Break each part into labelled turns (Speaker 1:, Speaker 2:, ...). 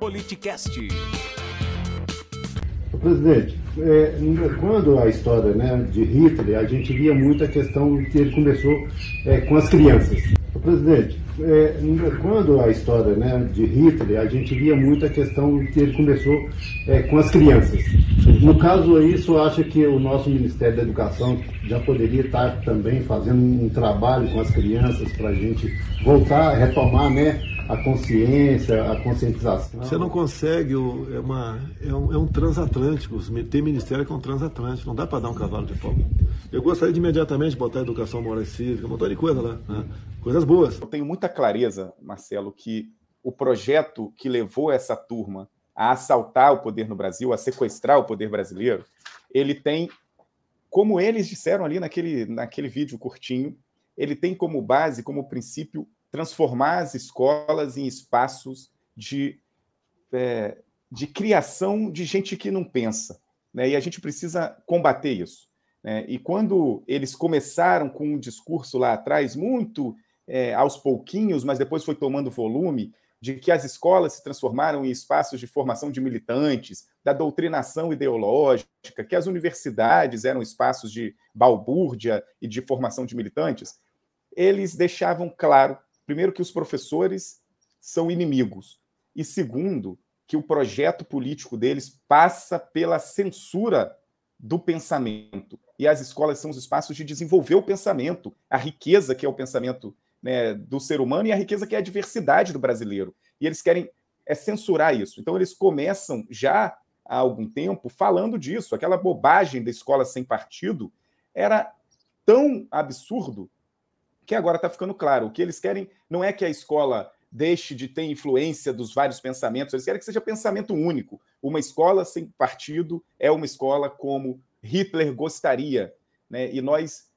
Speaker 1: Politicast.
Speaker 2: Presidente, é, quando a história né, de Hitler, a gente via muito a questão que ele começou é, com as crianças. Presidente, é, quando a história né, de Hitler, a gente via muito a questão que ele começou é, com as crianças. No caso aí, o senhor acha que o nosso Ministério da Educação já poderia estar também fazendo um trabalho com as crianças para a gente voltar, retomar né, a consciência, a conscientização?
Speaker 3: Você não consegue, é, uma, é, um, é um transatlântico, tem ministério que é um transatlântico, não dá para dar um cavalo de pau. Eu gostaria de imediatamente botar educação moral e cívica, um montão de coisa lá, né? coisas boas.
Speaker 4: Eu tenho muita clareza, Marcelo, que o projeto que levou essa turma a assaltar o poder no Brasil, a sequestrar o poder brasileiro, ele tem, como eles disseram ali naquele, naquele vídeo curtinho, ele tem como base, como princípio, transformar as escolas em espaços de, é, de criação de gente que não pensa. Né? E a gente precisa combater isso. Né? E quando eles começaram com um discurso lá atrás, muito é, aos pouquinhos, mas depois foi tomando volume, de que as escolas se transformaram em espaços de formação de militantes, da doutrinação ideológica, que as universidades eram espaços de balbúrdia e de formação de militantes, eles deixavam claro, primeiro, que os professores são inimigos, e segundo, que o projeto político deles passa pela censura do pensamento. E as escolas são os espaços de desenvolver o pensamento, a riqueza que é o pensamento né, do ser humano e a riqueza que é a diversidade do brasileiro. E eles querem é censurar isso. Então eles começam já há algum tempo falando disso. Aquela bobagem da escola sem partido era tão absurdo que agora está ficando claro. O que eles querem não é que a escola deixe de ter influência dos vários pensamentos, eles querem que seja pensamento único. Uma escola sem partido é uma escola como Hitler gostaria. Né? E nós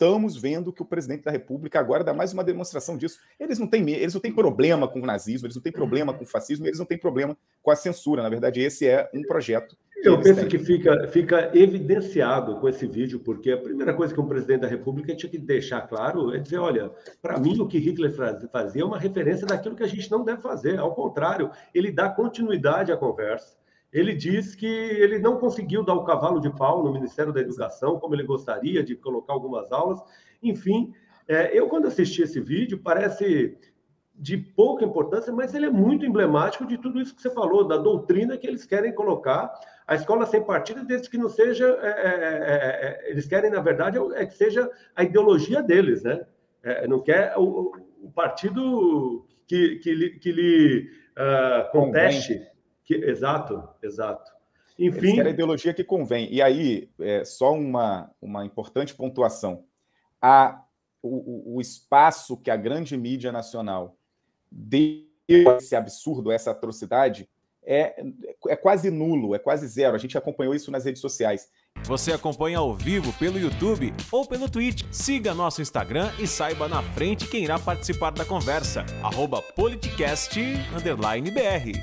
Speaker 4: estamos vendo que o presidente da República agora dá mais uma demonstração disso. Eles não têm eles não têm problema com o nazismo, eles não têm problema com o fascismo, eles não têm problema com a censura. Na verdade, esse é um projeto.
Speaker 3: Eu penso têm. que fica, fica evidenciado com esse vídeo, porque a primeira coisa que um presidente da República tinha que deixar claro é dizer: olha, para mim o que Hitler fazia é uma referência daquilo que a gente não deve fazer. Ao contrário, ele dá continuidade à conversa ele diz que ele não conseguiu dar o cavalo de pau no Ministério da Educação, como ele gostaria de colocar algumas aulas. Enfim, é, eu, quando assisti esse vídeo, parece de pouca importância, mas ele é muito emblemático de tudo isso que você falou, da doutrina que eles querem colocar. A escola sem partido, desde que não seja. É, é, é, é eles querem, na verdade, é que seja a ideologia deles, né? É, não quer o, o partido que, que, que lhe uh, conteste. Que, exato, exato.
Speaker 4: Enfim. Eles a ideologia que convém. E aí, é, só uma, uma importante pontuação. A, o, o espaço que a grande mídia nacional deu esse absurdo, essa atrocidade, é, é quase nulo, é quase zero. A gente acompanhou isso nas redes sociais.
Speaker 1: Você acompanha ao vivo pelo YouTube ou pelo Twitch. Siga nosso Instagram e saiba na frente quem irá participar da conversa. Arroba politicast_br